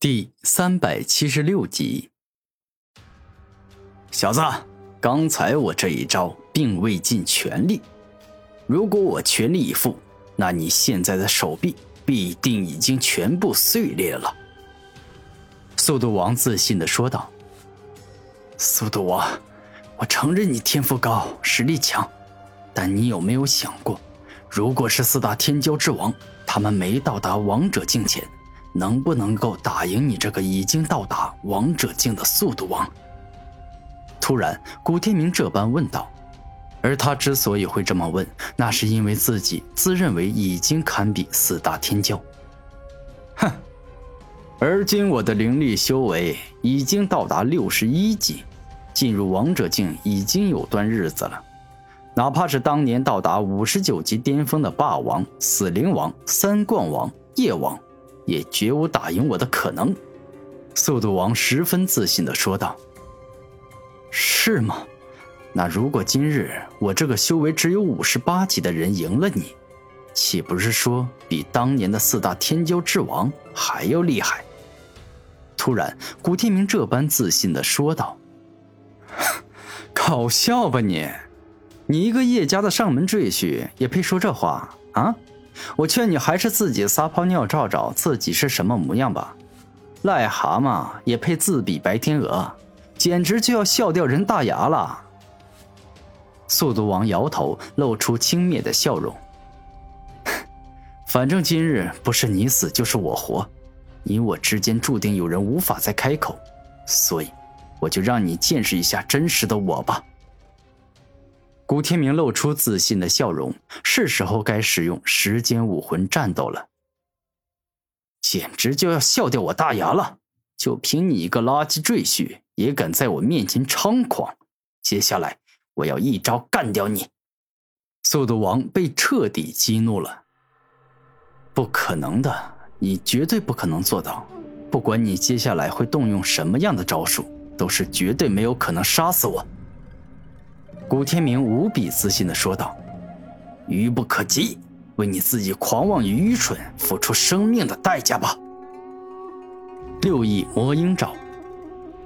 第三百七十六集，小子，刚才我这一招并未尽全力。如果我全力以赴，那你现在的手臂必定已经全部碎裂了。速度王自信的说道：“速度王，我承认你天赋高，实力强，但你有没有想过，如果是四大天骄之王，他们没到达王者境前？”能不能够打赢你这个已经到达王者境的速度王？突然，古天明这般问道。而他之所以会这么问，那是因为自己自认为已经堪比四大天骄。哼，而今我的灵力修为已经到达六十一级，进入王者境已经有段日子了。哪怕是当年到达五十九级巅峰的霸王、死灵王、三冠王、夜王。也绝无打赢我的可能，速度王十分自信的说道：“是吗？那如果今日我这个修为只有五十八级的人赢了你，岂不是说比当年的四大天骄之王还要厉害？”突然，古天明这般自信的说道：“搞笑吧你？你一个叶家的上门赘婿也配说这话啊？”我劝你还是自己撒泡尿照照自己是什么模样吧，癞蛤蟆也配自比白天鹅，简直就要笑掉人大牙了。速度王摇头，露出轻蔑的笑容。反正今日不是你死就是我活，你我之间注定有人无法再开口，所以我就让你见识一下真实的我吧。古天明露出自信的笑容，是时候该使用时间武魂战斗了。简直就要笑掉我大牙了！就凭你一个垃圾赘婿，也敢在我面前猖狂？接下来我要一招干掉你！速度王被彻底激怒了。不可能的，你绝对不可能做到。不管你接下来会动用什么样的招数，都是绝对没有可能杀死我。古天明无比自信的说道：“愚不可及，为你自己狂妄与愚蠢付出生命的代价吧！”六翼魔鹰爪，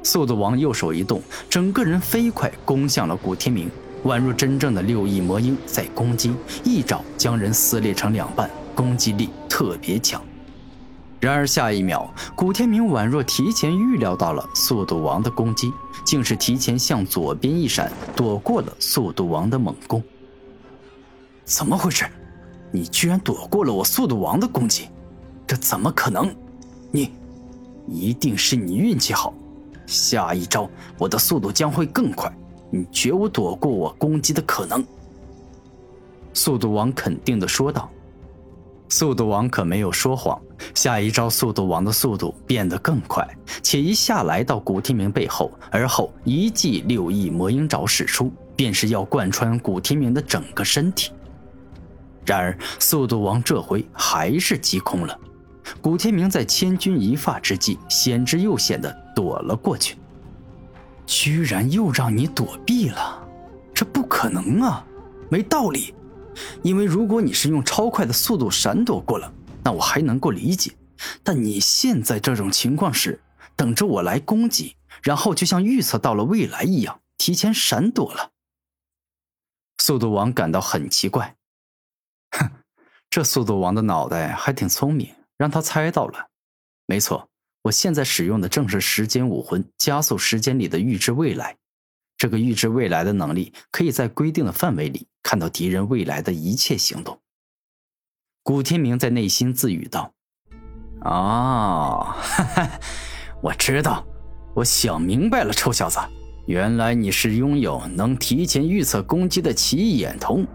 速度王右手一动，整个人飞快攻向了古天明，宛若真正的六翼魔鹰在攻击，一爪将人撕裂成两半，攻击力特别强。然而下一秒，古天明宛若提前预料到了速度王的攻击，竟是提前向左边一闪，躲过了速度王的猛攻。怎么回事？你居然躲过了我速度王的攻击？这怎么可能？你，一定是你运气好。下一招，我的速度将会更快，你绝无躲过我攻击的可能。速度王肯定的说道。速度王可没有说谎，下一招，速度王的速度变得更快，且一下来到古天明背后，而后一记六翼魔鹰爪使出，便是要贯穿古天明的整个身体。然而，速度王这回还是击空了。古天明在千钧一发之际，险之又险的躲了过去。居然又让你躲避了，这不可能啊，没道理。因为如果你是用超快的速度闪躲过了，那我还能够理解。但你现在这种情况是等着我来攻击，然后就像预测到了未来一样，提前闪躲了。速度王感到很奇怪，哼，这速度王的脑袋还挺聪明，让他猜到了。没错，我现在使用的正是时间武魂，加速时间里的预知未来。这个预知未来的能力，可以在规定的范围里看到敌人未来的一切行动。古天明在内心自语道：“哦，哈哈，我知道，我想明白了，臭小子，原来你是拥有能提前预测攻击的奇异眼瞳。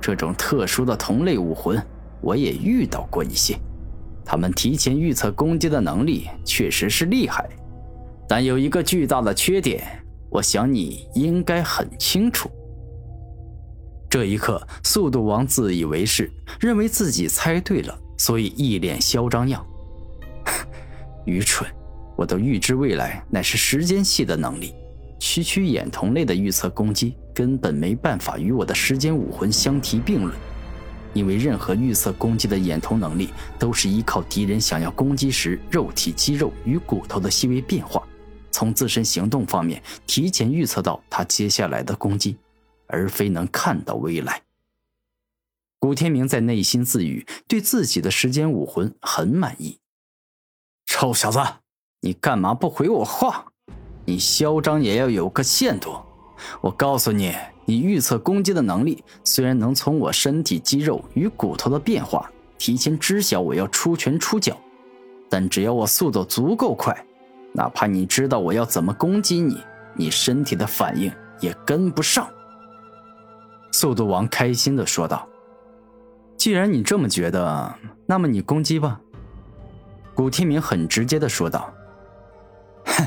这种特殊的同类武魂，我也遇到过一些，他们提前预测攻击的能力确实是厉害，但有一个巨大的缺点。”我想你应该很清楚。这一刻，速度王自以为是，认为自己猜对了，所以一脸嚣张样。愚蠢！我的预知未来乃是时间系的能力，区区眼瞳类的预测攻击根本没办法与我的时间武魂相提并论。因为任何预测攻击的眼瞳能力，都是依靠敌人想要攻击时肉体肌肉与骨头的细微变化，从自身行动方面提前预测到他接下来的攻击，而非能看到未来。古天明在内心自语，对自己的时间武魂很满意。臭小子，你干嘛不回我话？你嚣张也要有个限度。我告诉你。你预测攻击的能力虽然能从我身体肌肉与骨头的变化提前知晓我要出拳出脚，但只要我速度足够快，哪怕你知道我要怎么攻击你，你身体的反应也跟不上。速度王开心的说道：“既然你这么觉得，那么你攻击吧。”古天明很直接的说道：“哼。”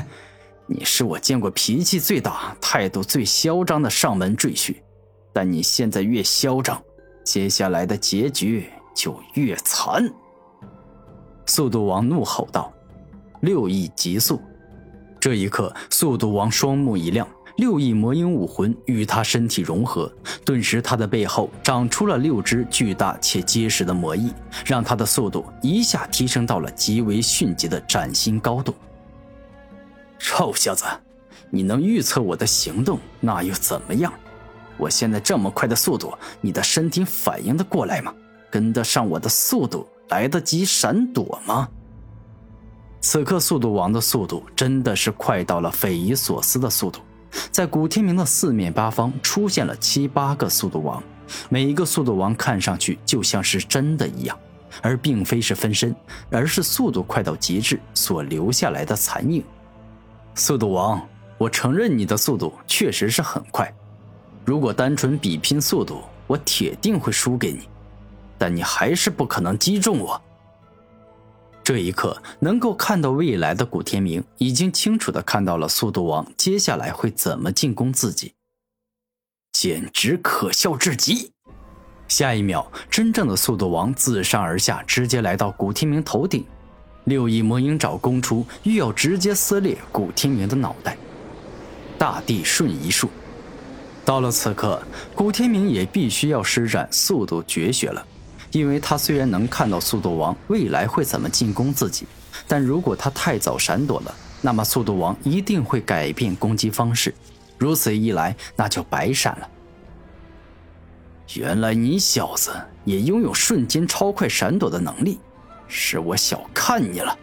你是我见过脾气最大、态度最嚣张的上门赘婿，但你现在越嚣张，接下来的结局就越惨。速度王怒吼道：“六翼急速！”这一刻，速度王双目一亮，六翼魔鹰武魂与他身体融合，顿时他的背后长出了六只巨大且结实的魔翼，让他的速度一下提升到了极为迅捷的崭新高度。臭小子，你能预测我的行动，那又怎么样？我现在这么快的速度，你的身体反应得过来吗？跟得上我的速度，来得及闪躲吗？此刻，速度王的速度真的是快到了匪夷所思的速度。在古天明的四面八方出现了七八个速度王，每一个速度王看上去就像是真的一样，而并非是分身，而是速度快到极致所留下来的残影。速度王，我承认你的速度确实是很快。如果单纯比拼速度，我铁定会输给你。但你还是不可能击中我。这一刻，能够看到未来的古天明已经清楚的看到了速度王接下来会怎么进攻自己，简直可笑至极。下一秒，真正的速度王自上而下直接来到古天明头顶。六翼魔鹰爪攻出，欲要直接撕裂古天明的脑袋。大地瞬移术，到了此刻，古天明也必须要施展速度绝学了。因为他虽然能看到速度王未来会怎么进攻自己，但如果他太早闪躲了，那么速度王一定会改变攻击方式。如此一来，那就白闪了。原来你小子也拥有瞬间超快闪躲的能力。是我小看你了。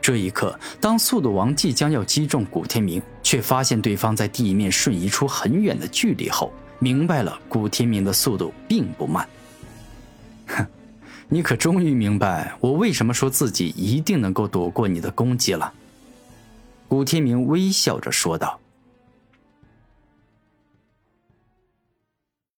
这一刻，当速度王即将要击中古天明，却发现对方在地面瞬移出很远的距离后，明白了古天明的速度并不慢。你可终于明白我为什么说自己一定能够躲过你的攻击了。古天明微笑着说道。